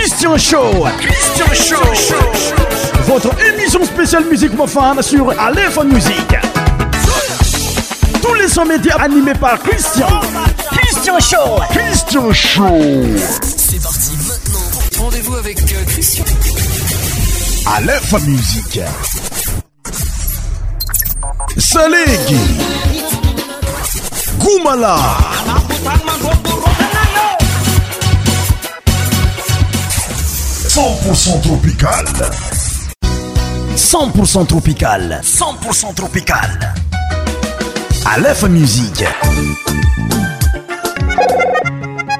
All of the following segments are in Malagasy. Christian Show. Christian Show. Votre émission spéciale musique mofane sur Aléphone Musique. Tous les sommets médias animés par Christian. Christian Show. Christian Show. C'est parti maintenant. Rendez-vous avec euh, Christian. Aléphone Musique. Salégui. Goumala. cepourcent tropical cen pourcent tropical cen pourcent tropical alefa musica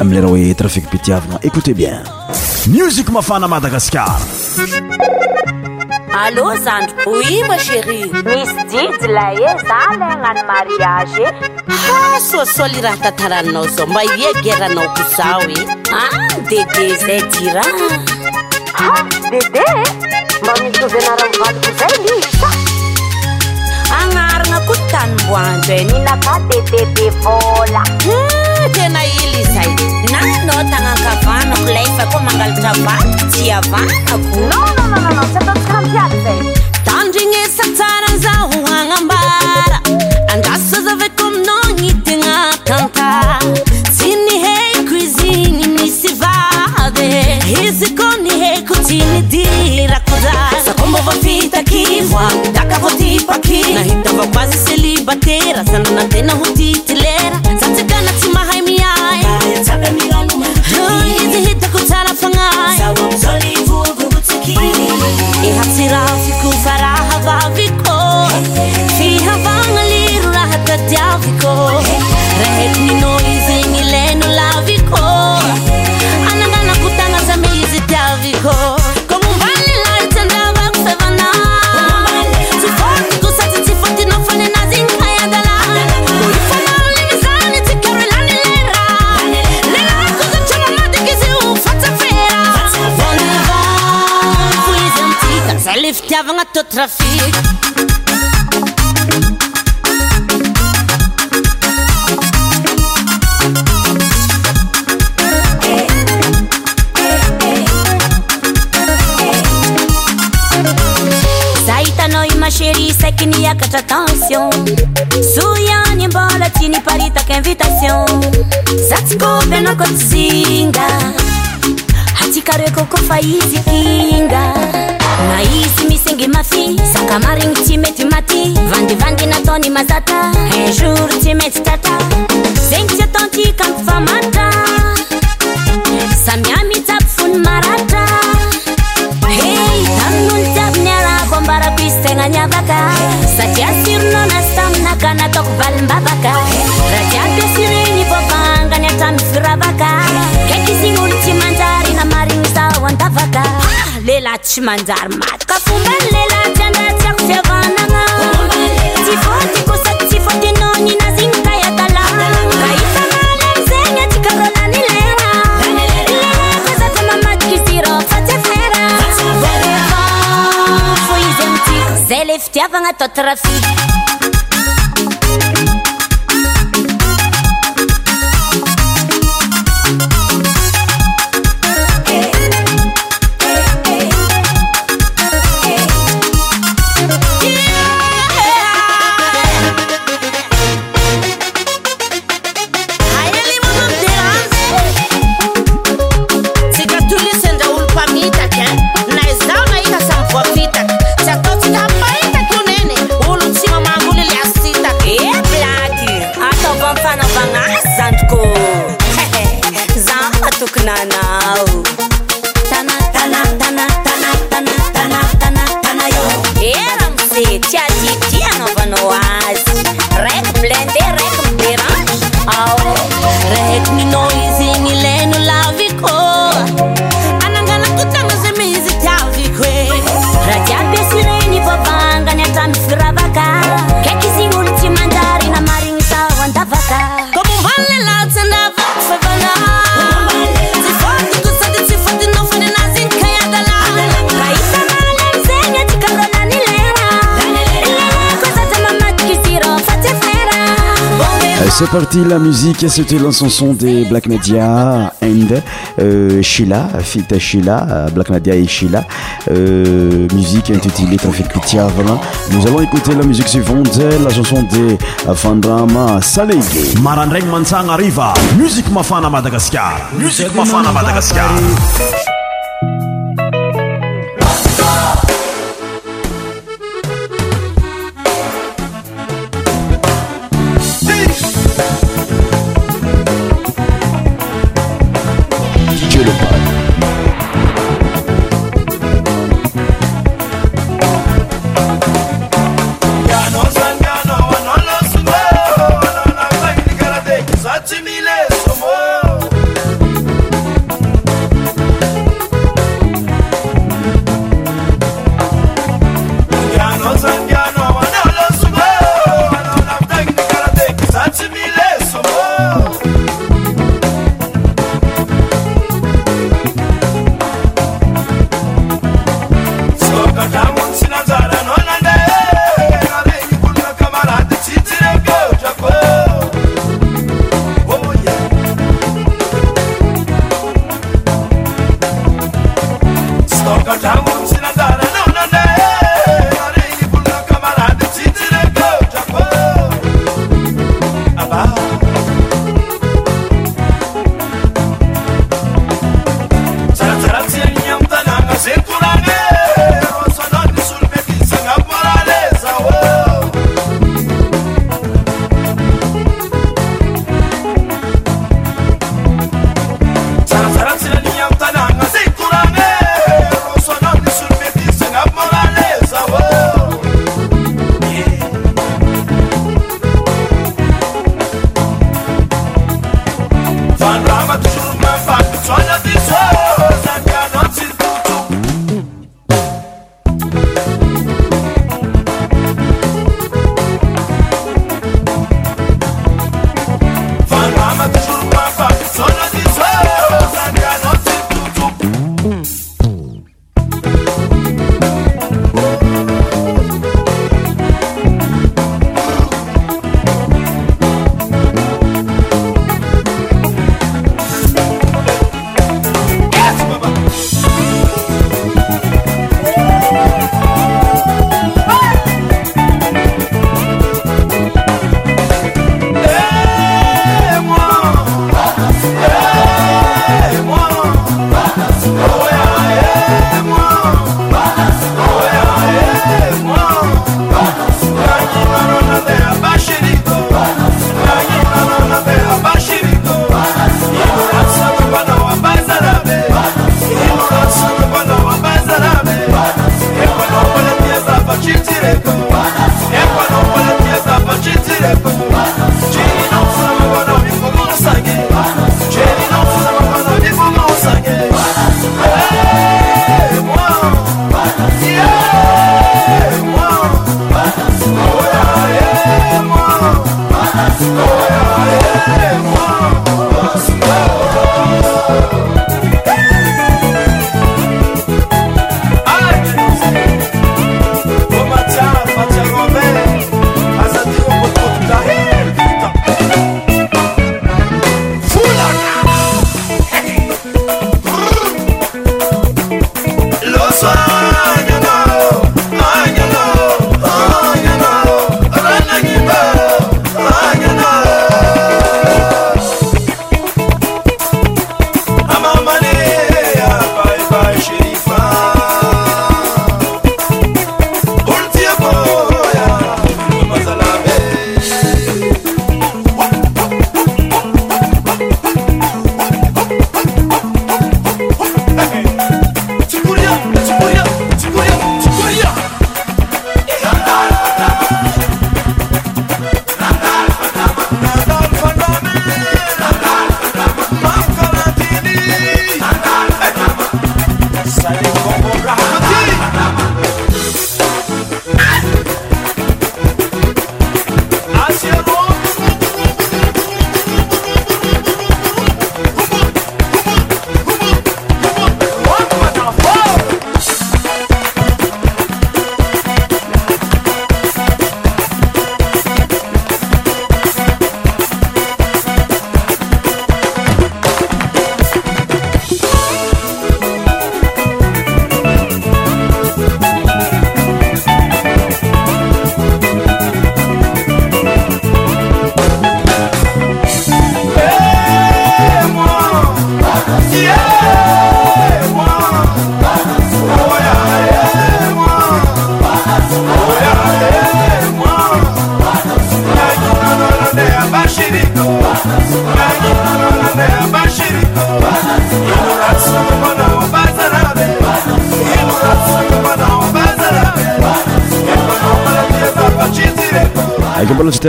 amleraha hoe trafiko pitiavyna écoute bien musik mafana madagascar allô zandro oiba chérie misy jijyla e za le anano mariagy e soasoly raha tantaranao zao mba ia geranao ko zao e a dede zay jira dede e mba miy tovy anarany valiko zay li ndrdrafvomgnygnansy ny hmm, he koiziny misy va izy ko ny hekoiny dirakoraakomôvavitaky voa akavoyfakina تيرة سنتنهتيتليرة trafik saitano i mašerisakiniakac atencion sujanimbolatini paritak invitacion zazkoveno kotsinga tsikareokoko fa izy kinga na izy misyingy mafi sakamarigny tsy mety maty vandivandy nataony mazata un jour tsy mety trata zegny tsy ataontykampifamanitra samiamisaby fony maratra hei aminony jiabiny arahko ambarako izy tegna niavaka satria tirina nasaminaganataoko valim-bavaka ymanjary may kafombanlelatyandraty amfiavananasifôtykosaky tsyfotenanina zegny tayatalaa ahita malymzegny atykarolanylera lekzata mamatkiziro fafr fô izy mti zay le fitiavagna taotyrafiky C'est parti la musique c'était l'incension des Black Media and euh, Sheila, Fita Black Media et Sheila. Euh, musique intitulée en Kutia. Voilà. Nous allons écouter la musique suivante, la chanson des Fandrama Salégué. Marandreng Mansang arriva. Musique Mafana Madagascar. Musique à Madagascar. Sara no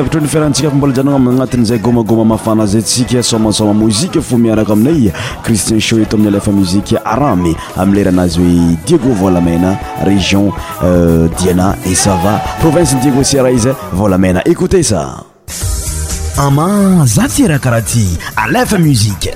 areoa ny fiarantsika afa mbola janana amiyagnatiny zay gomagoma mafanazayntsika somasoma mouzike fo miaraka aminay cristien sho to amin'ny alefa muzike aramy ami leranazy hoe diego volamena région euh, diana i sava province diego sira izya volamena ecotee sa ama zatyrahakaraha ty alefa muzike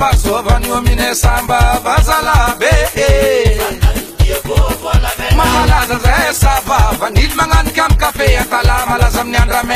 bazovanyo mina sambaazalabeemaalaza eh. za sava vanily magnanikam kafé atala malaza amin'ny andray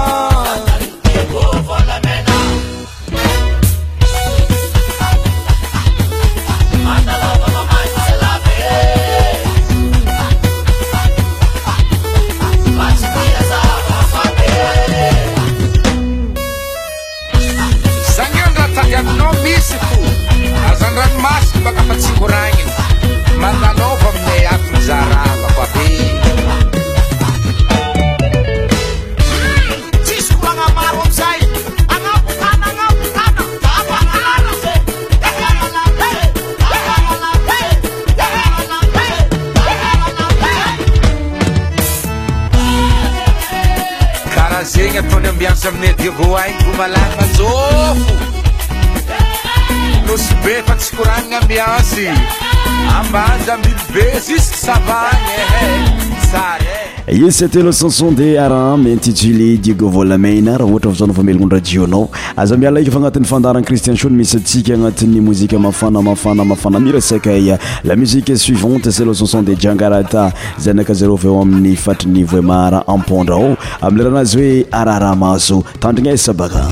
iansy aminy divo ainy bomalafajofo nosy be fa tsi koranina ambiansy abanja mbily be jusqe savany i cetlecanson de aram intitulé digovolamena raha oatra vzanao va melognorajiona aza mialaikafa anati'y fandarana cristian shomisy atsika anatin'ny mozike mafana mafanamafanamirasakay la musiqe suivante clcanson de jiangarata zanakazaro eoamin'ny fatrinivoemara ampondrao ame raha anazy hoe ararahmaso tandrina e sabaai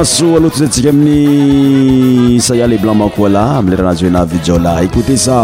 maso aloatozatsiky amin'ny saia le blancmacoi lah amle ranazy hoena vijo lah écouté sa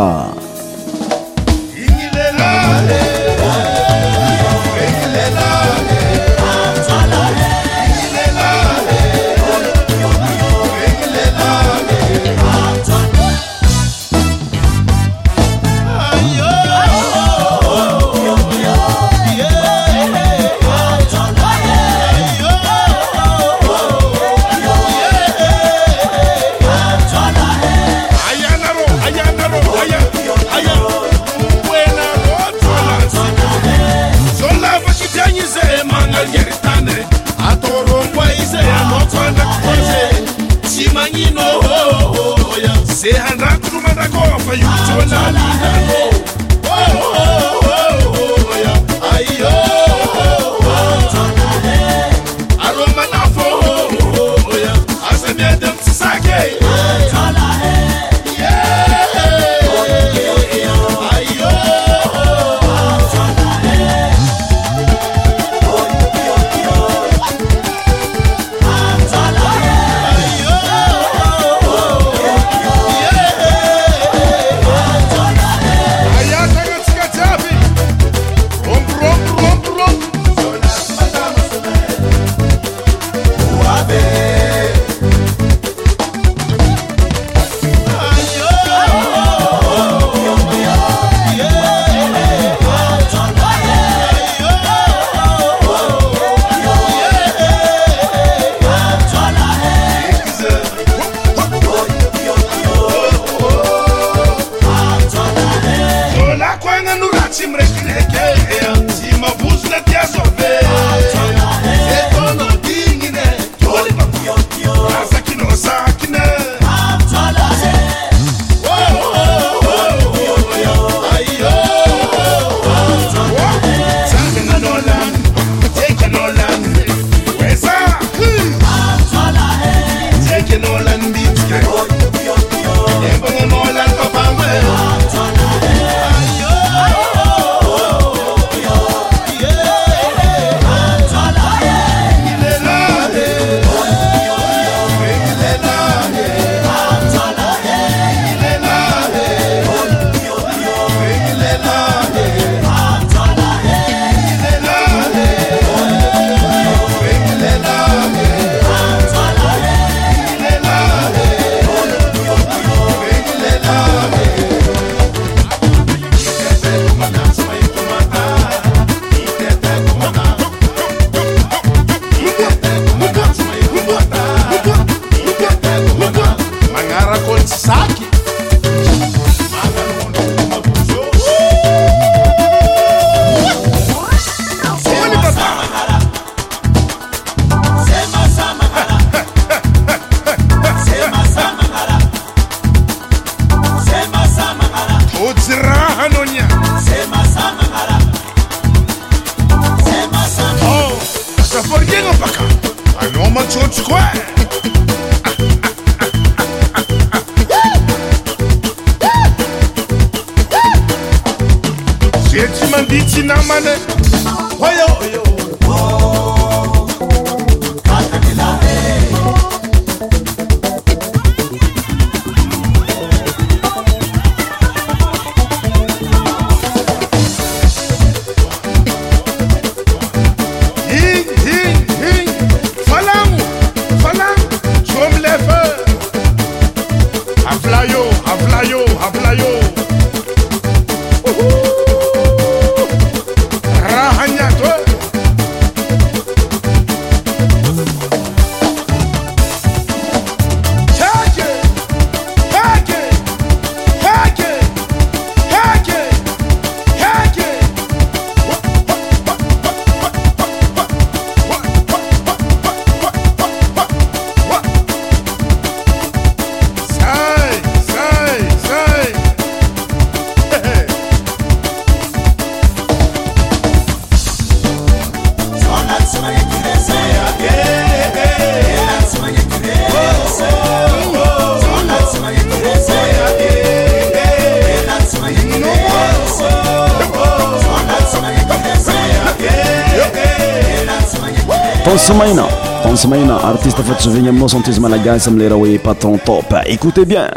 Francis Malaga, ça me les pas ton top. Écoutez bien.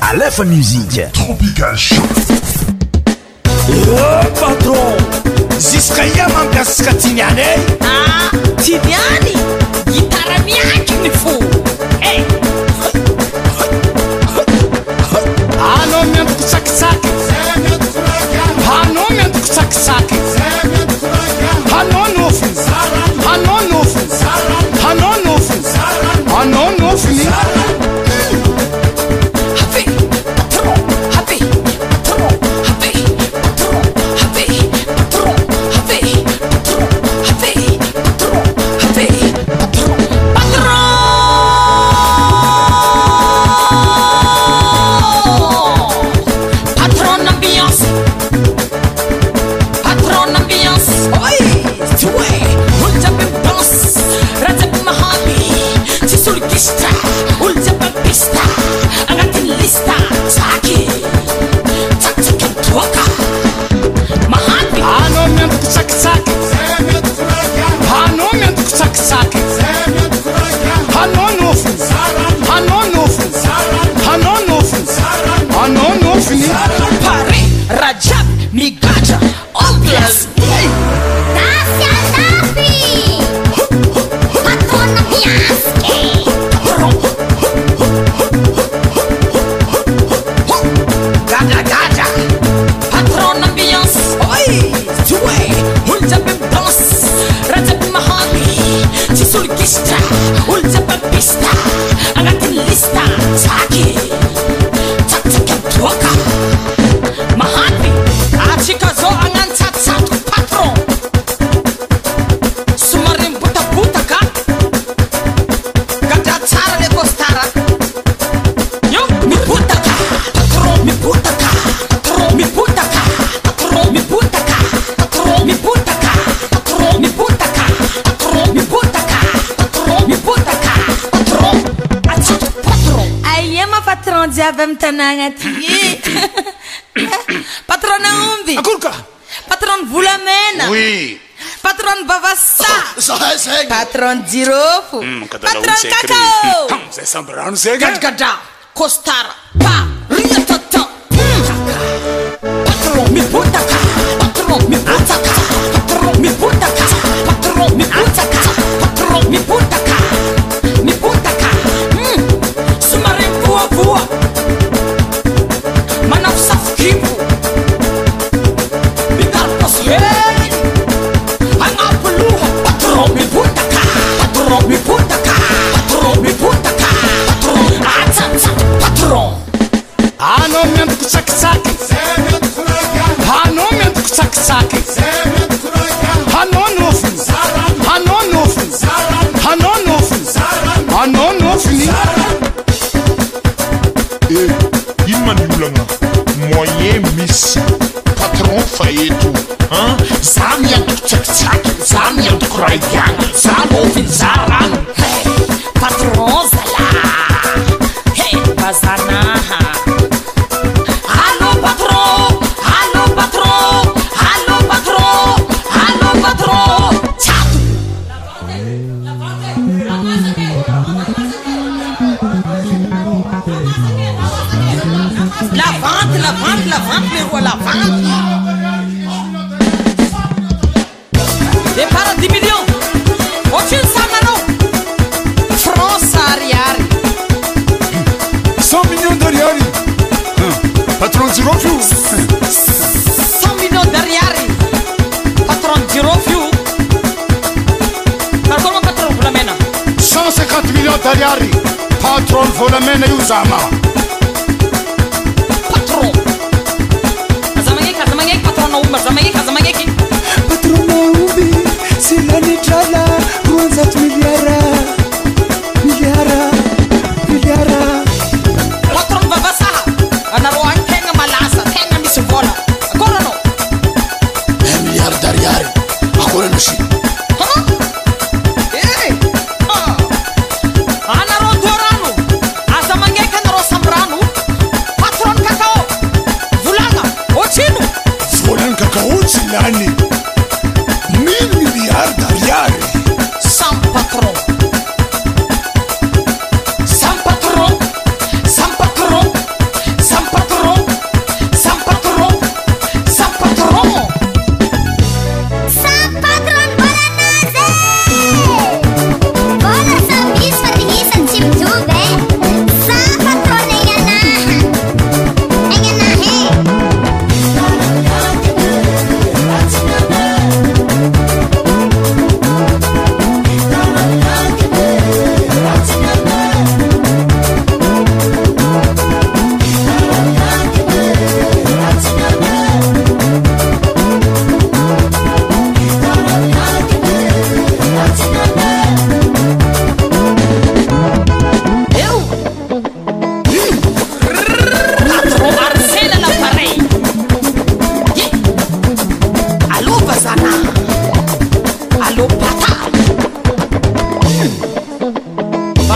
À la musique. Tropical Show. Oh, patron. Ziska yamanga skatinyane. Ah, tinyani. Gitara miyake ni fou. Hey. Eh. Ah, miandu kutsakisaki. Ano miandu kutsakisaki. mitanànapatroombykk patron volamena patron bavasapatron jiroforokakôgadgadrakostara mm, eh ino many olagna moyen misy patron fa eto za miatoko tsakitsaky za miatokoraigana za mofiny zarano kaliari patron volamene yuzama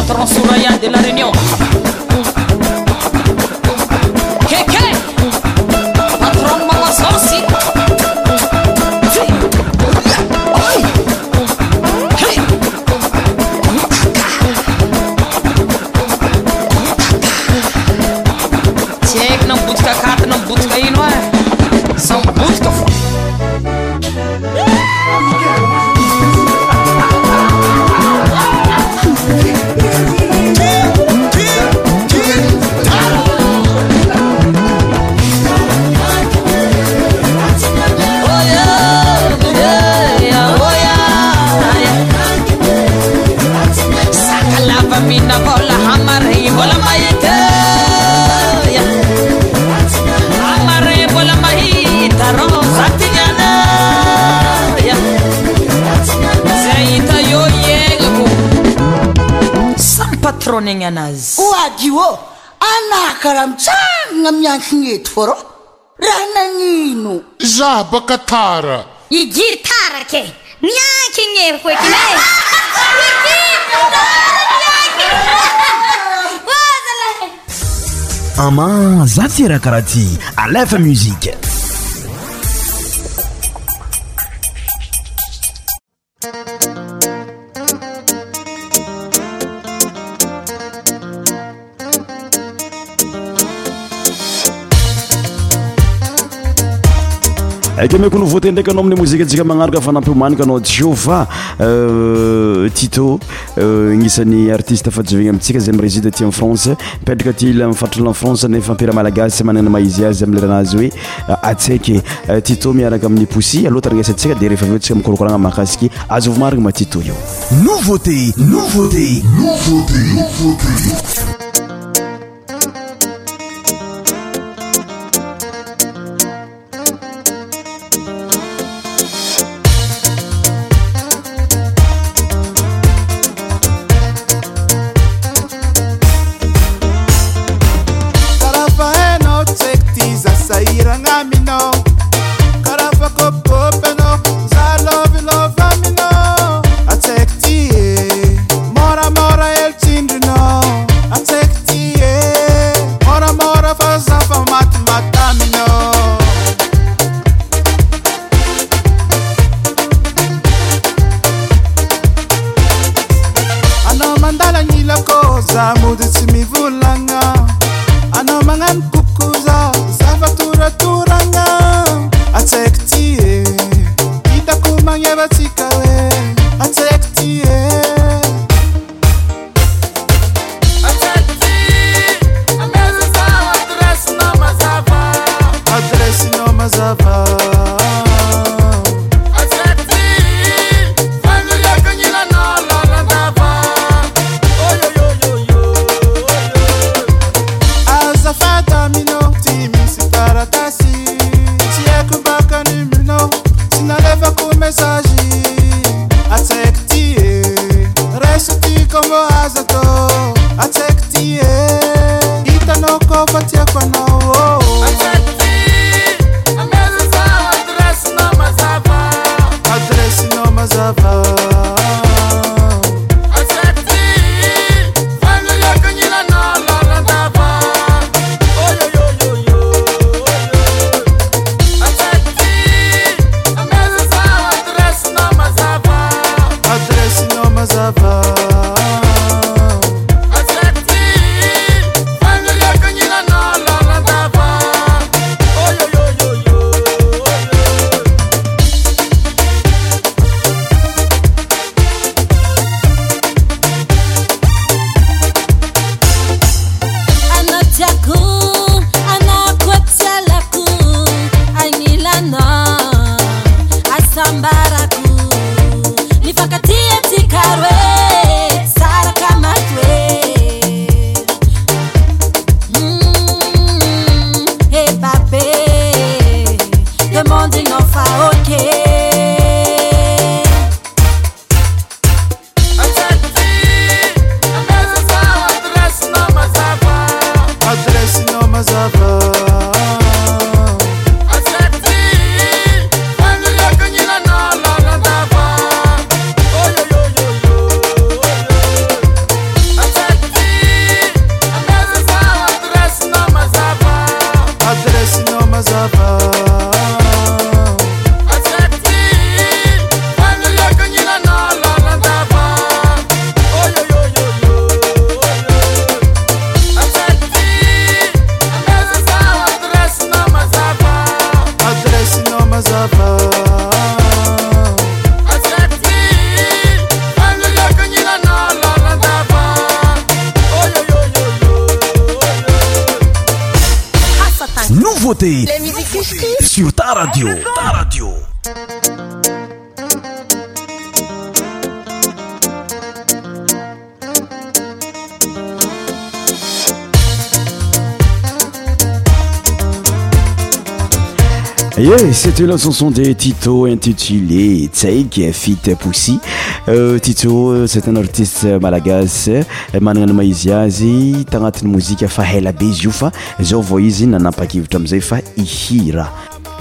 patron subrayant de la reunión kny eto fôrô raha nanino za baka tara igitarake nianky gneo ama za tyrahakaraha ty alefa muzike ak mako novté draiy anao amiy mozitsikamanarok fa nampiomanika nao yoatytonisan'yatiste euh, euh, favna amtsi zay résidtyfance erakatfatfranc fampirmalaa sy mananay maay lerazyoeasaytito iaraka amin'y sy ateasia de eh esmkorkranamahkikyazvmarina euh, ma tyto io ye cetea canson de tito intitulé tsaiky fity possy euh, tito cetan artiste malagasy manana ny maizy azy tagnatin'ny mozika fa hela be izy io fa zao vao izy nanapakevitra amiizay fa ihira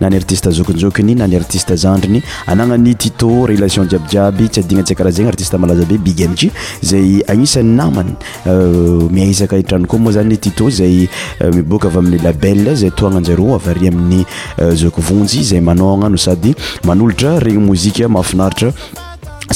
na ny artiste zokinjokiny na ny artiste zandriny anagnany tito relation jiabijiaby tsy adignatsya karaha zegny artiste malaza be bigy amiy zay agnisan'ny namany euh, miaisaka itrany koa moa zany tito zay euh, miboaka avy amin'y labelle zay toagnanzareo avari amin'ny euh, zokovonjy zay manognano sady manolotra regny mozika mahafinaritra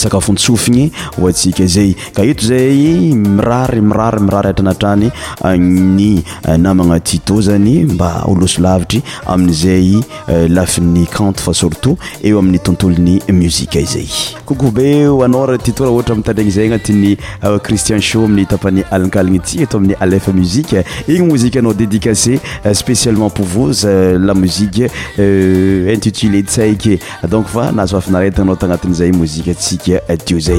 akafotfinyzayzayiry irryirarytranaray ah, y ah, namana tito zany mba losolavitry aminzay eh, lafiny cant fa surtot eo amin'ny tontolony muzikizaykoeatthaayaitinh amin'yanalialina yamin'yinyéapint piléaaaotanazayz yeah, a Tuesday.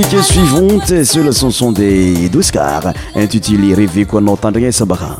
ique suivante seula sanson des dous car intutile revêqoo notandie sebara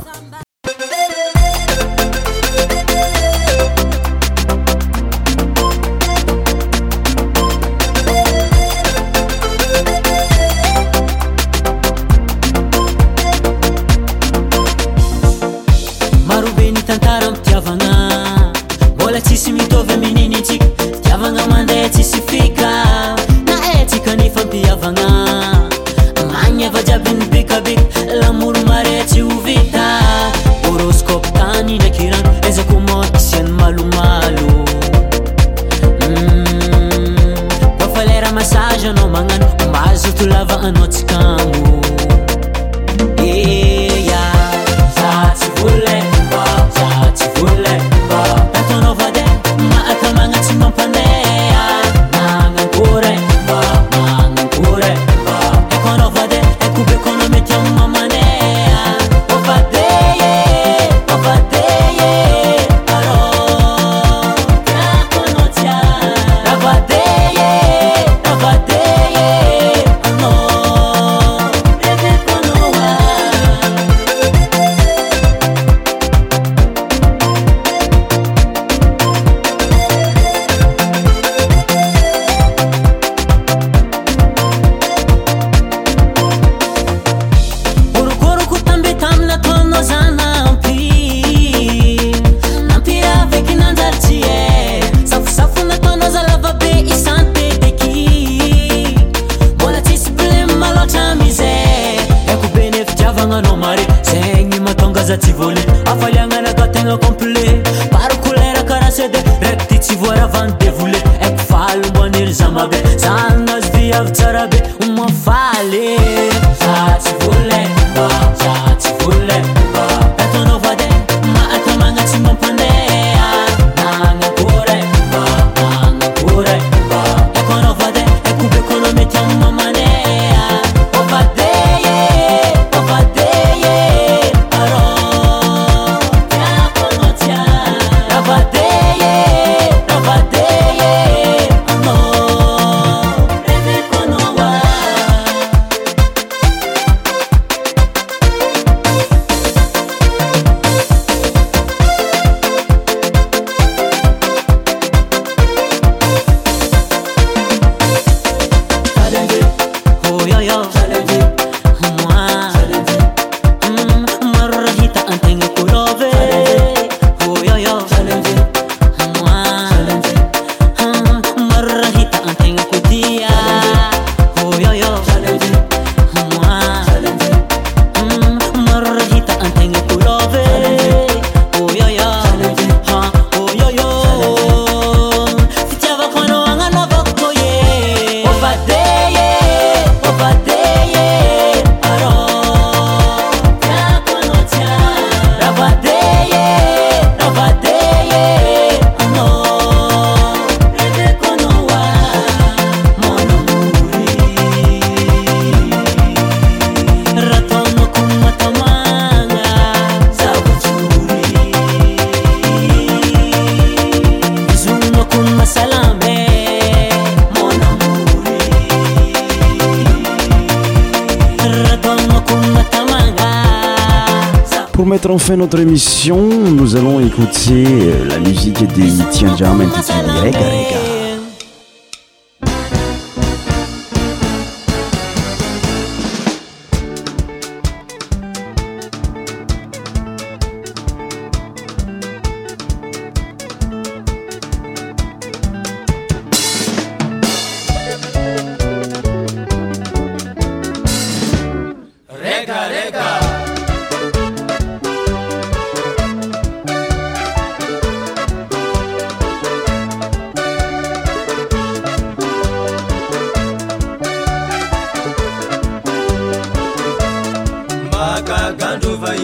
前长们 t 个个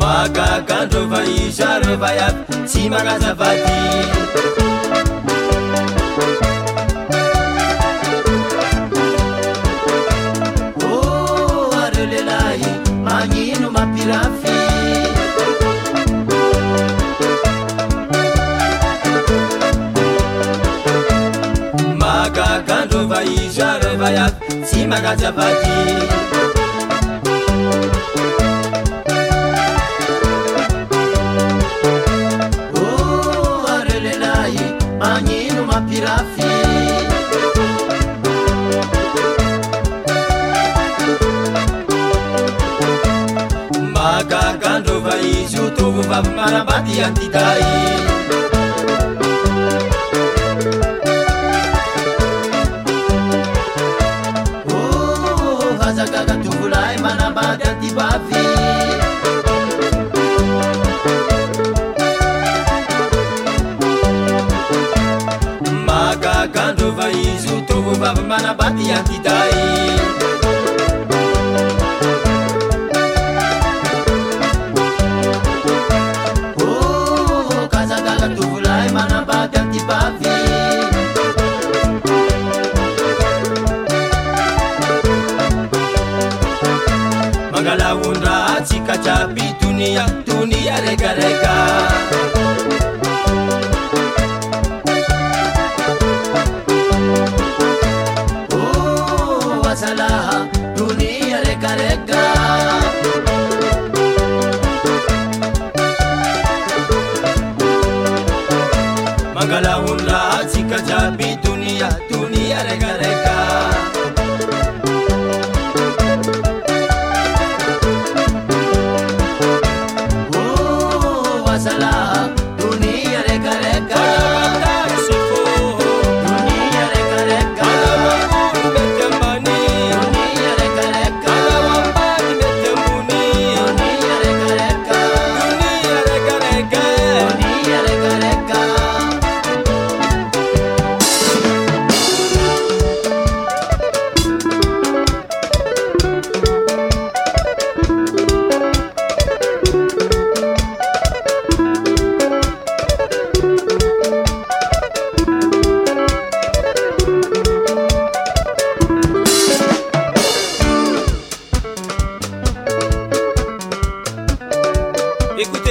magagandrovaiza refaiaty tsy manaza vay simanazabakioarelelai oh, manyino mapirafi magagandrovaizotovovamanabatiantidai 这个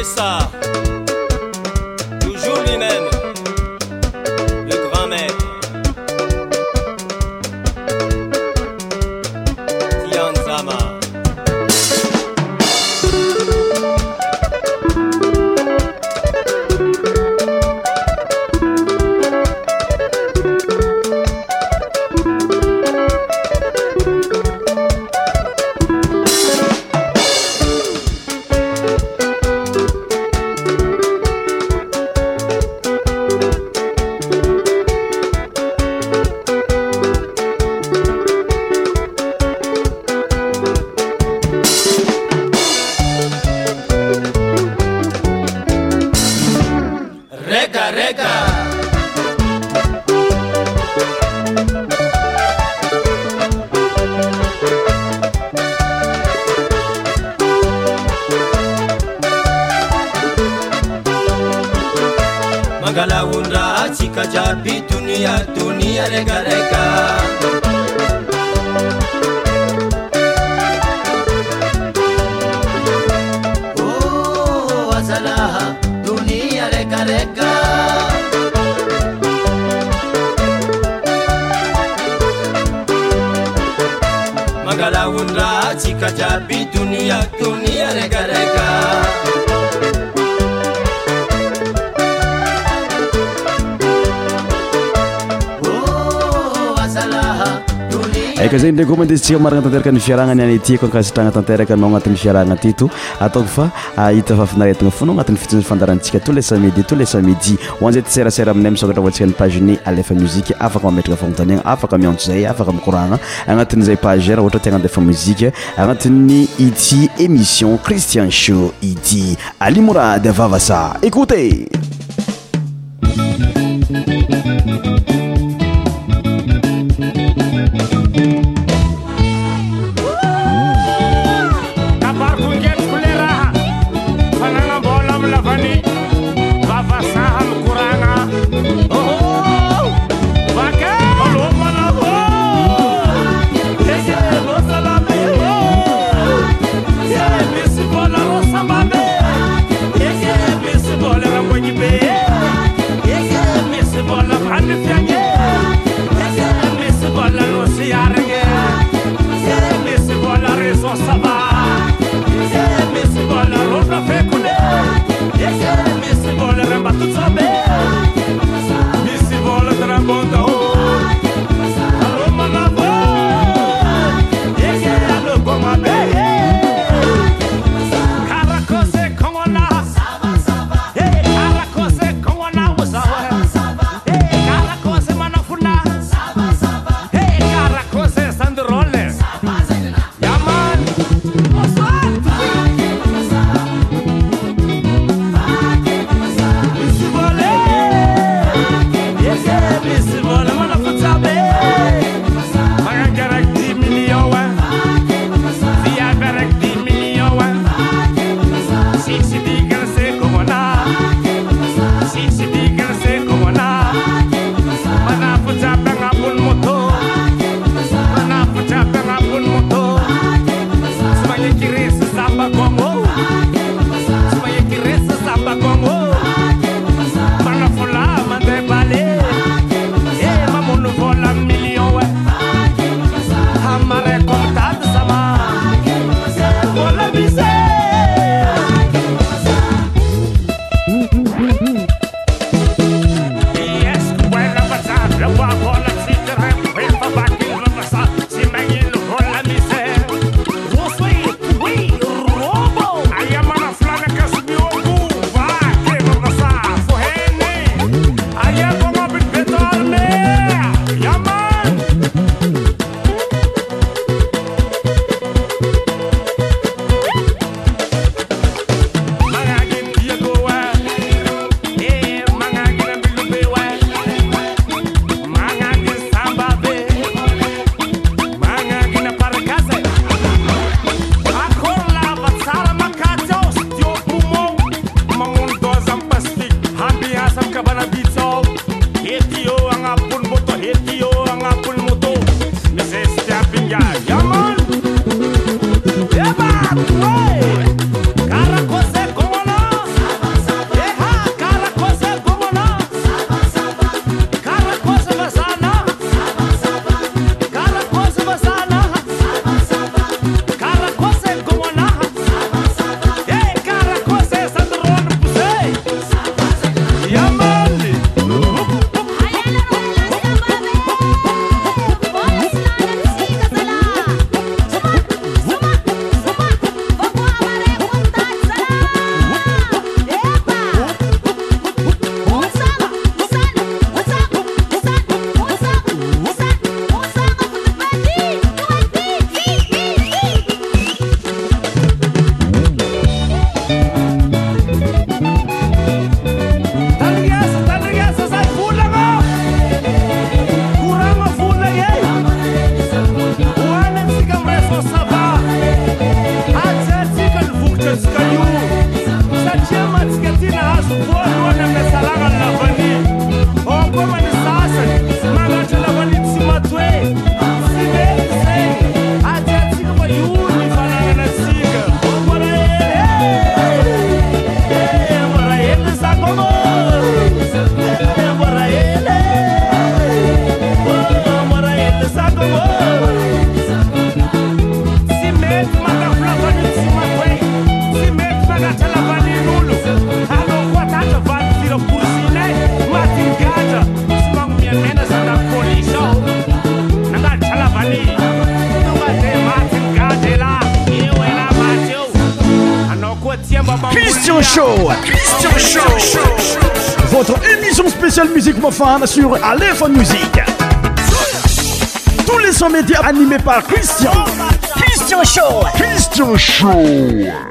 Melissa. marana tateraka nyfiarahana ny any tyko kasitrana tanteraka anao anati'ny fiarahana tyto ataoko fa ahita ah, fafinaretana fona anatin'y fity fandarantsika tous le samidi tou les samidi hoanzay tseraser aminay misokatra antsika ny pageny alefa muzi afaka mametraka fonntanina afaka miato zay afaka mikrana agnatin'zay pagea ohatra tiana andefa muzi anati'ny ity émission cristian sho ity alimorady vavasa écote sur Aléphone Musique. Tous les sommets médias animés par Christian. Christian Show. Christian Show.